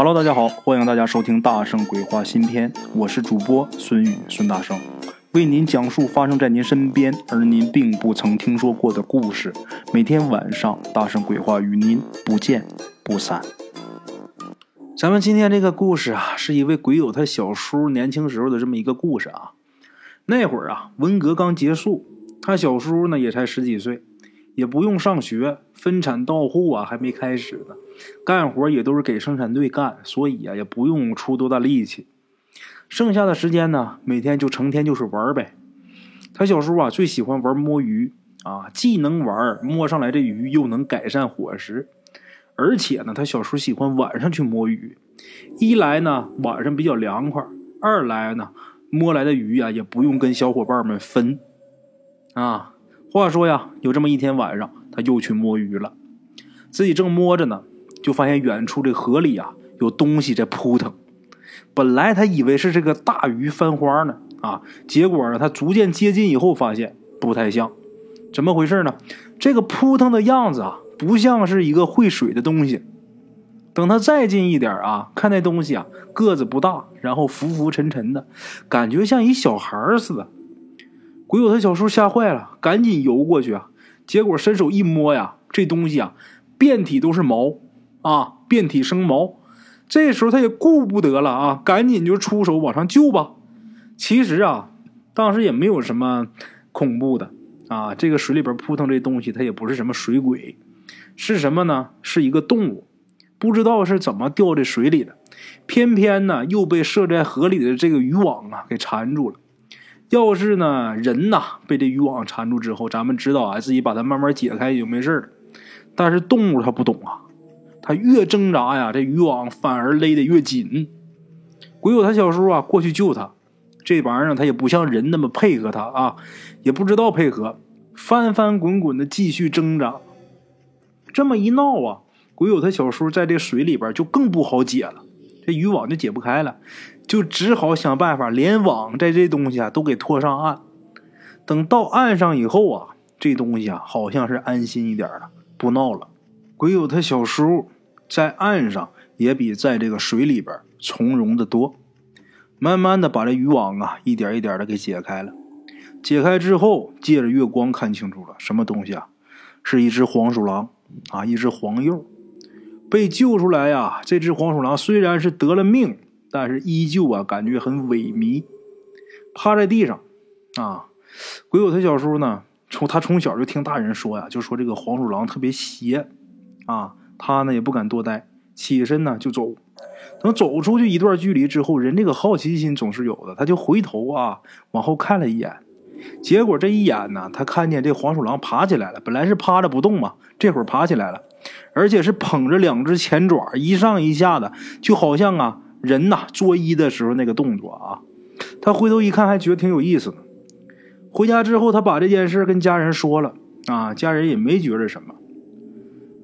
Hello，大家好，欢迎大家收听《大圣鬼话》新篇，我是主播孙宇孙大圣，为您讲述发生在您身边而您并不曾听说过的故事。每天晚上，《大圣鬼话》与您不见不散。咱们今天这个故事啊，是一位鬼友他小叔年轻时候的这么一个故事啊。那会儿啊，文革刚结束，他小叔呢也才十几岁。也不用上学，分产到户啊还没开始呢，干活也都是给生产队干，所以啊也不用出多大力气。剩下的时间呢，每天就成天就是玩呗。他小叔啊最喜欢玩摸鱼啊，既能玩摸上来这鱼，又能改善伙食。而且呢，他小叔喜欢晚上去摸鱼，一来呢晚上比较凉快，二来呢摸来的鱼啊也不用跟小伙伴们分啊。话说呀，有这么一天晚上，他又去摸鱼了。自己正摸着呢，就发现远处这河里啊有东西在扑腾。本来他以为是这个大鱼翻花呢，啊，结果呢，他逐渐接近以后发现不太像。怎么回事呢？这个扑腾的样子啊，不像是一个会水的东西。等他再近一点啊，看那东西啊，个子不大，然后浮浮沉沉的，感觉像一小孩似的。鬼友他小叔吓坏了，赶紧游过去啊！结果伸手一摸呀，这东西啊，遍体都是毛啊，遍体生毛。这时候他也顾不得了啊，赶紧就出手往上救吧。其实啊，当时也没有什么恐怖的啊，这个水里边扑腾这东西，它也不是什么水鬼，是什么呢？是一个动物，不知道是怎么掉这水里的，偏偏呢又被设在河里的这个渔网啊给缠住了。要是呢，人呐被这渔网缠住之后，咱们知道啊，自己把它慢慢解开也就没事了。但是动物它不懂啊，它越挣扎呀，这渔网反而勒得越紧。鬼友他小叔啊过去救他，这玩意儿他也不像人那么配合他啊，也不知道配合，翻翻滚滚的继续挣扎。这么一闹啊，鬼友他小叔在这水里边就更不好解了，这渔网就解不开了。就只好想办法，连网在这东西啊都给拖上岸。等到岸上以后啊，这东西啊好像是安心一点了，不闹了。鬼友他小叔在岸上也比在这个水里边从容的多。慢慢的把这渔网啊一点一点的给解开了。解开之后，借着月光看清楚了，什么东西啊？是一只黄鼠狼啊，一只黄鼬。被救出来呀，这只黄鼠狼虽然是得了命。但是依旧啊，感觉很萎靡，趴在地上，啊，鬼友他小叔呢，从他从小就听大人说呀，就说这个黄鼠狼特别邪，啊，他呢也不敢多待，起身呢就走，等走出去一段距离之后，人这个好奇心总是有的，他就回头啊往后看了一眼，结果这一眼呢，他看见这黄鼠狼爬起来了，本来是趴着不动嘛，这会儿爬起来了，而且是捧着两只前爪，一上一下的，就好像啊。人呐，作揖的时候那个动作啊，他回头一看，还觉得挺有意思的。回家之后，他把这件事跟家人说了啊，家人也没觉着什么。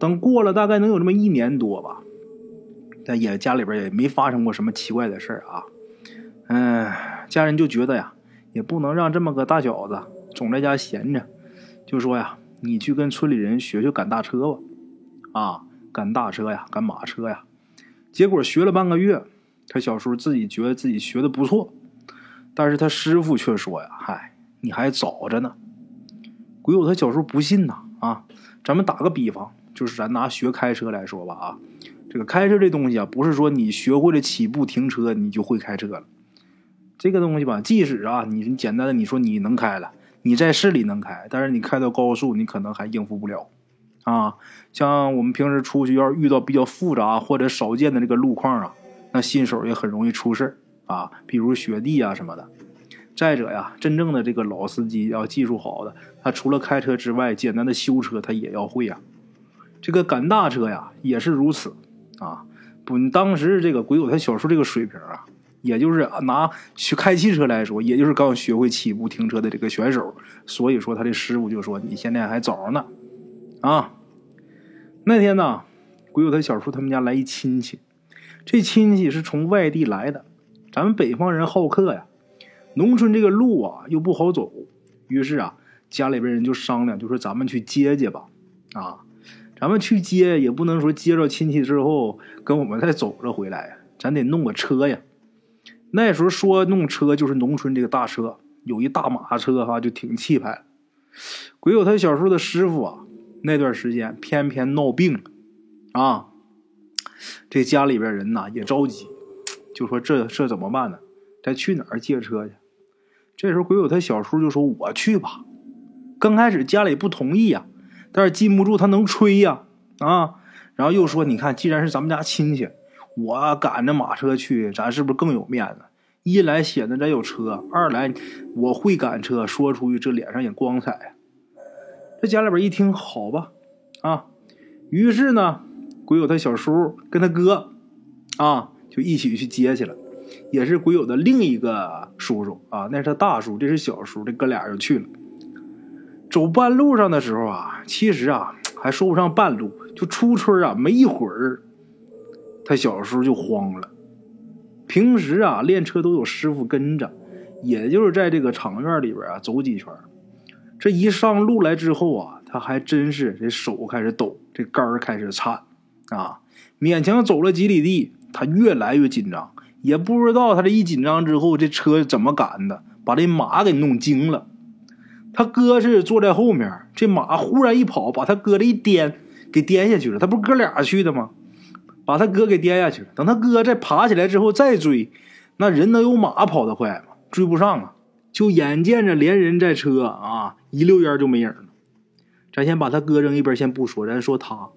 等过了大概能有这么一年多吧，但也家里边也没发生过什么奇怪的事啊。嗯，家人就觉得呀，也不能让这么个大小子总在家闲着，就说呀，你去跟村里人学学赶大车吧，啊，赶大车呀，赶马车呀。结果学了半个月。他小叔自己觉得自己学的不错，但是他师傅却说呀：“嗨，你还早着呢。”鬼友他小叔不信呐啊！咱们打个比方，就是咱拿学开车来说吧啊，这个开车这东西啊，不是说你学会了起步停车你就会开车了。这个东西吧，即使啊你简单的你说你能开了，你在市里能开，但是你开到高速你可能还应付不了啊。像我们平时出去要是遇到比较复杂或者少见的这个路况啊。那新手也很容易出事啊，比如雪地啊什么的。再者呀，真正的这个老司机要技术好的，他除了开车之外，简单的修车他也要会呀。这个赶大车呀也是如此啊。不，当时这个鬼友他小叔这个水平啊，也就是拿去开汽车来说，也就是刚学会起步停车的这个选手。所以说他的师傅就说：“你现在还早呢。”啊，那天呢，鬼友他小叔他们家来一亲戚。这亲戚是从外地来的，咱们北方人好客呀，农村这个路啊又不好走，于是啊，家里边人就商量，就说咱们去接接吧，啊，咱们去接也不能说接着亲戚之后跟我们再走着回来呀，咱得弄个车呀。那时候说弄车就是农村这个大车，有一大马车哈，就挺气派。鬼友他小时候的师傅啊，那段时间偏偏闹病啊，这家里边人呐也着急，就说这这怎么办呢？咱去哪儿借车去？这时候鬼友他小叔就说：“我去吧。”刚开始家里不同意呀，但是禁不住他能吹呀啊，然后又说：“你看，既然是咱们家亲戚。”我赶着马车去，咱是不是更有面子？一来显得咱有车，二来我会赶车，说出去这脸上也光彩呀。这家里边一听，好吧，啊，于是呢，鬼友他小叔跟他哥，啊，就一起去接去了，也是鬼友的另一个叔叔啊，那是他大叔，这是小叔，这哥俩就去了。走半路上的时候啊，其实啊还说不上半路，就出村啊，没一会儿。他小时候就慌了，平时啊练车都有师傅跟着，也就是在这个场院里边啊走几圈。这一上路来之后啊，他还真是这手开始抖，这杆儿开始颤啊，勉强走了几里地，他越来越紧张，也不知道他这一紧张之后，这车怎么赶的，把这马给弄惊了。他哥是坐在后面，这马忽然一跑，把他哥这一颠，给颠下去了。他不哥俩去的吗？把他哥给颠下去了。等他哥再爬起来之后再追，那人能有马跑得快吗？追不上啊！就眼见着连人带车啊，一溜烟就没影了。咱先把他哥扔一边，先不说，咱说他，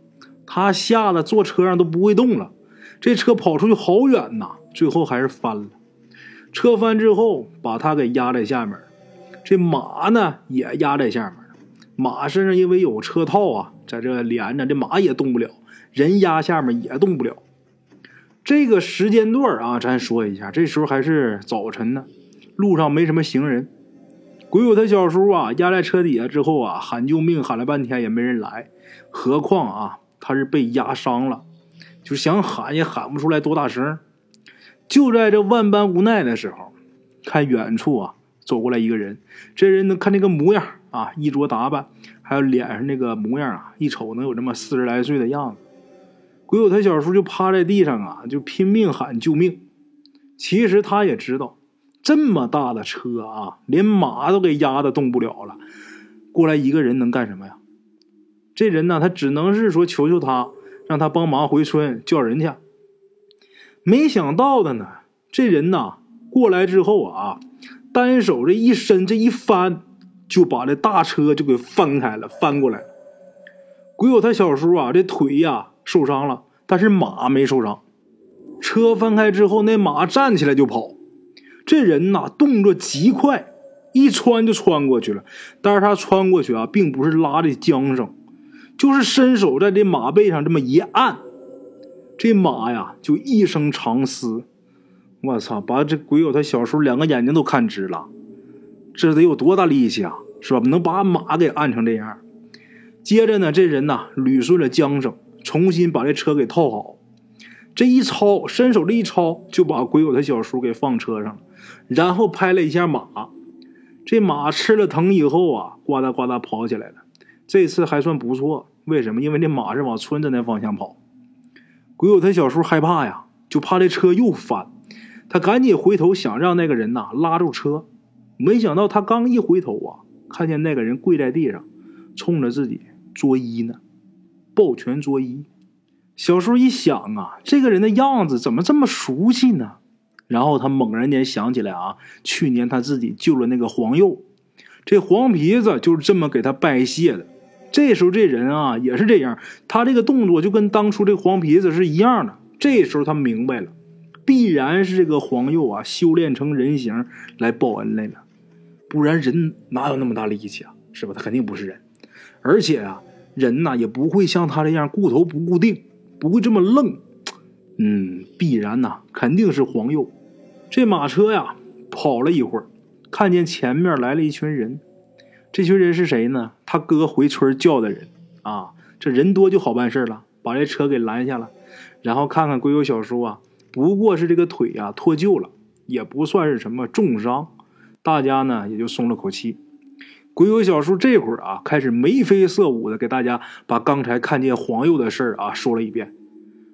他吓得坐车上都不会动了。这车跑出去好远呐，最后还是翻了。车翻之后，把他给压在下面。这马呢，也压在下面。马身上因为有车套啊，在这连着，这马也动不了。人压下面也动不了。这个时间段啊，咱说一下，这时候还是早晨呢，路上没什么行人。鬼友他小叔啊，压在车底下之后啊，喊救命，喊了半天也没人来。何况啊，他是被压伤了，就想喊也喊不出来多大声。就在这万般无奈的时候，看远处啊，走过来一个人。这人能，看这个模样啊，衣着打扮，还有脸上那个模样啊，一瞅能有这么四十来岁的样子。鬼友他小叔就趴在地上啊，就拼命喊救命。其实他也知道，这么大的车啊，连马都给压的动不了了，过来一个人能干什么呀？这人呢，他只能是说求求他，让他帮忙回村叫人去。没想到的呢，这人呐过来之后啊，单手这一伸，这一翻，就把这大车就给翻开了，翻过来。鬼友他小叔啊，这腿呀。受伤了，但是马没受伤。车翻开之后，那马站起来就跑。这人呐，动作极快，一穿就穿过去了。但是他穿过去啊，并不是拉的缰绳，就是伸手在这马背上这么一按，这马呀就一声长嘶。我操，把这鬼友他小叔两个眼睛都看直了。这得有多大力气啊，是吧？能把马给按成这样。接着呢，这人呐捋顺了缰绳。重新把这车给套好，这一抄，伸手这一抄，就把鬼友他小叔给放车上了，然后拍了一下马，这马吃了疼以后啊，呱嗒呱嗒跑起来了。这次还算不错，为什么？因为这马是往村子那方向跑。鬼友他小叔害怕呀，就怕这车又翻，他赶紧回头想让那个人呐拉住车，没想到他刚一回头啊，看见那个人跪在地上，冲着自己作揖呢。抱拳作揖，小叔一想啊，这个人的样子怎么这么熟悉呢？然后他猛然间想起来啊，去年他自己救了那个黄鼬，这黄皮子就是这么给他拜谢的。这时候这人啊也是这样，他这个动作就跟当初这黄皮子是一样的。这时候他明白了，必然是这个黄鼬啊修炼成人形来报恩来了，不然人哪有那么大力气啊？是吧？他肯定不是人，而且啊。人呐也不会像他这样固头不固定，不会这么愣。嗯，必然呐，肯定是黄鼬。这马车呀跑了一会儿，看见前面来了一群人。这群人是谁呢？他哥回村叫的人啊。这人多就好办事了，把这车给拦下了，然后看看鬼友小叔啊，不过是这个腿呀脱臼了，也不算是什么重伤。大家呢也就松了口气。鬼友小叔这会儿啊，开始眉飞色舞的给大家把刚才看见黄鼬的事儿啊说了一遍，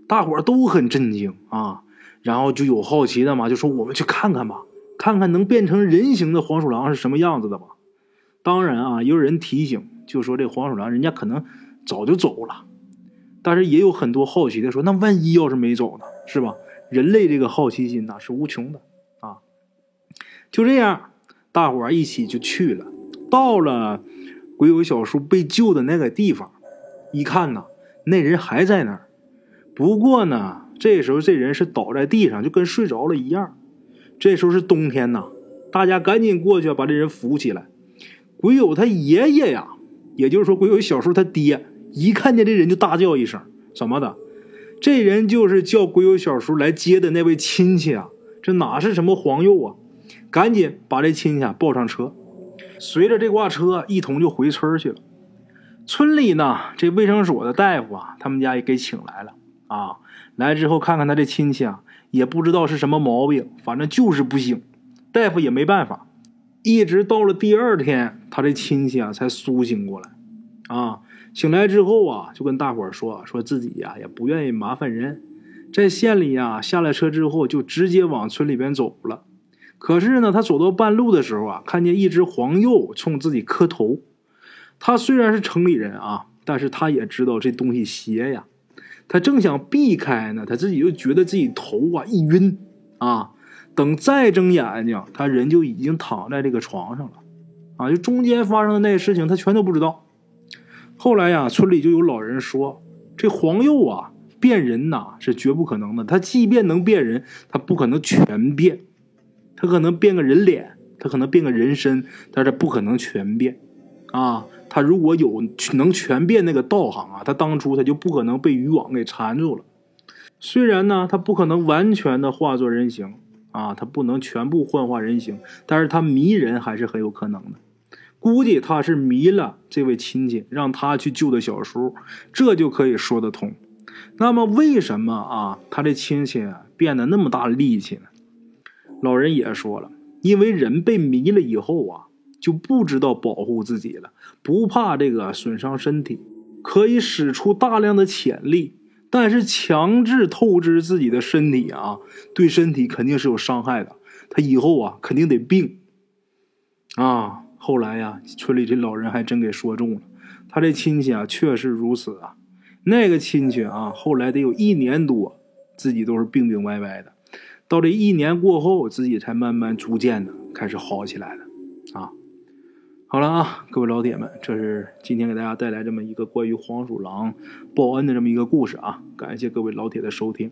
大伙儿都很震惊啊，然后就有好奇的嘛，就说我们去看看吧，看看能变成人形的黄鼠狼是什么样子的吧。当然啊，也有人提醒，就说这黄鼠狼人家可能早就走了，但是也有很多好奇的说，那万一要是没走呢，是吧？人类这个好奇心呐是无穷的啊。就这样，大伙儿一起就去了。到了鬼友小叔被救的那个地方，一看呐，那人还在那儿。不过呢，这时候这人是倒在地上，就跟睡着了一样。这时候是冬天呐，大家赶紧过去把这人扶起来。鬼友他爷爷呀，也就是说鬼友小叔他爹，一看见这人就大叫一声：“怎么的？这人就是叫鬼友小叔来接的那位亲戚啊！这哪是什么黄鼬啊？赶紧把这亲戚啊抱上车。”随着这挂车一同就回村去了。村里呢，这卫生所的大夫啊，他们家也给请来了啊。来之后看看他这亲戚啊，也不知道是什么毛病，反正就是不行。大夫也没办法，一直到了第二天，他这亲戚啊才苏醒过来。啊，醒来之后啊，就跟大伙说，说自己呀也不愿意麻烦人，在县里呀下了车之后，就直接往村里边走了。可是呢，他走到半路的时候啊，看见一只黄鼬冲自己磕头。他虽然是城里人啊，但是他也知道这东西邪呀。他正想避开呢，他自己又觉得自己头啊一晕啊。等再睁眼睛，他人就已经躺在这个床上了啊。就中间发生的那些事情，他全都不知道。后来呀，村里就有老人说，这黄鼬啊变人呐是绝不可能的。他即便能变人，他不可能全变。他可能变个人脸，他可能变个人身，但是不可能全变，啊，他如果有能全变那个道行啊，他当初他就不可能被渔网给缠住了。虽然呢，他不可能完全的化作人形啊，他不能全部幻化人形，但是他迷人还是很有可能的。估计他是迷了这位亲戚，让他去救的小叔，这就可以说得通。那么为什么啊，他这亲戚变得那么大力气呢？老人也说了，因为人被迷了以后啊，就不知道保护自己了，不怕这个损伤身体，可以使出大量的潜力，但是强制透支自己的身体啊，对身体肯定是有伤害的。他以后啊，肯定得病啊。后来呀，村里这老人还真给说中了，他这亲戚啊，确实如此啊。那个亲戚啊，后来得有一年多，自己都是病病歪歪的。到这一年过后，自己才慢慢逐渐的开始好起来了，啊，好了啊，各位老铁们，这是今天给大家带来这么一个关于黄鼠狼报恩的这么一个故事啊，感谢各位老铁的收听。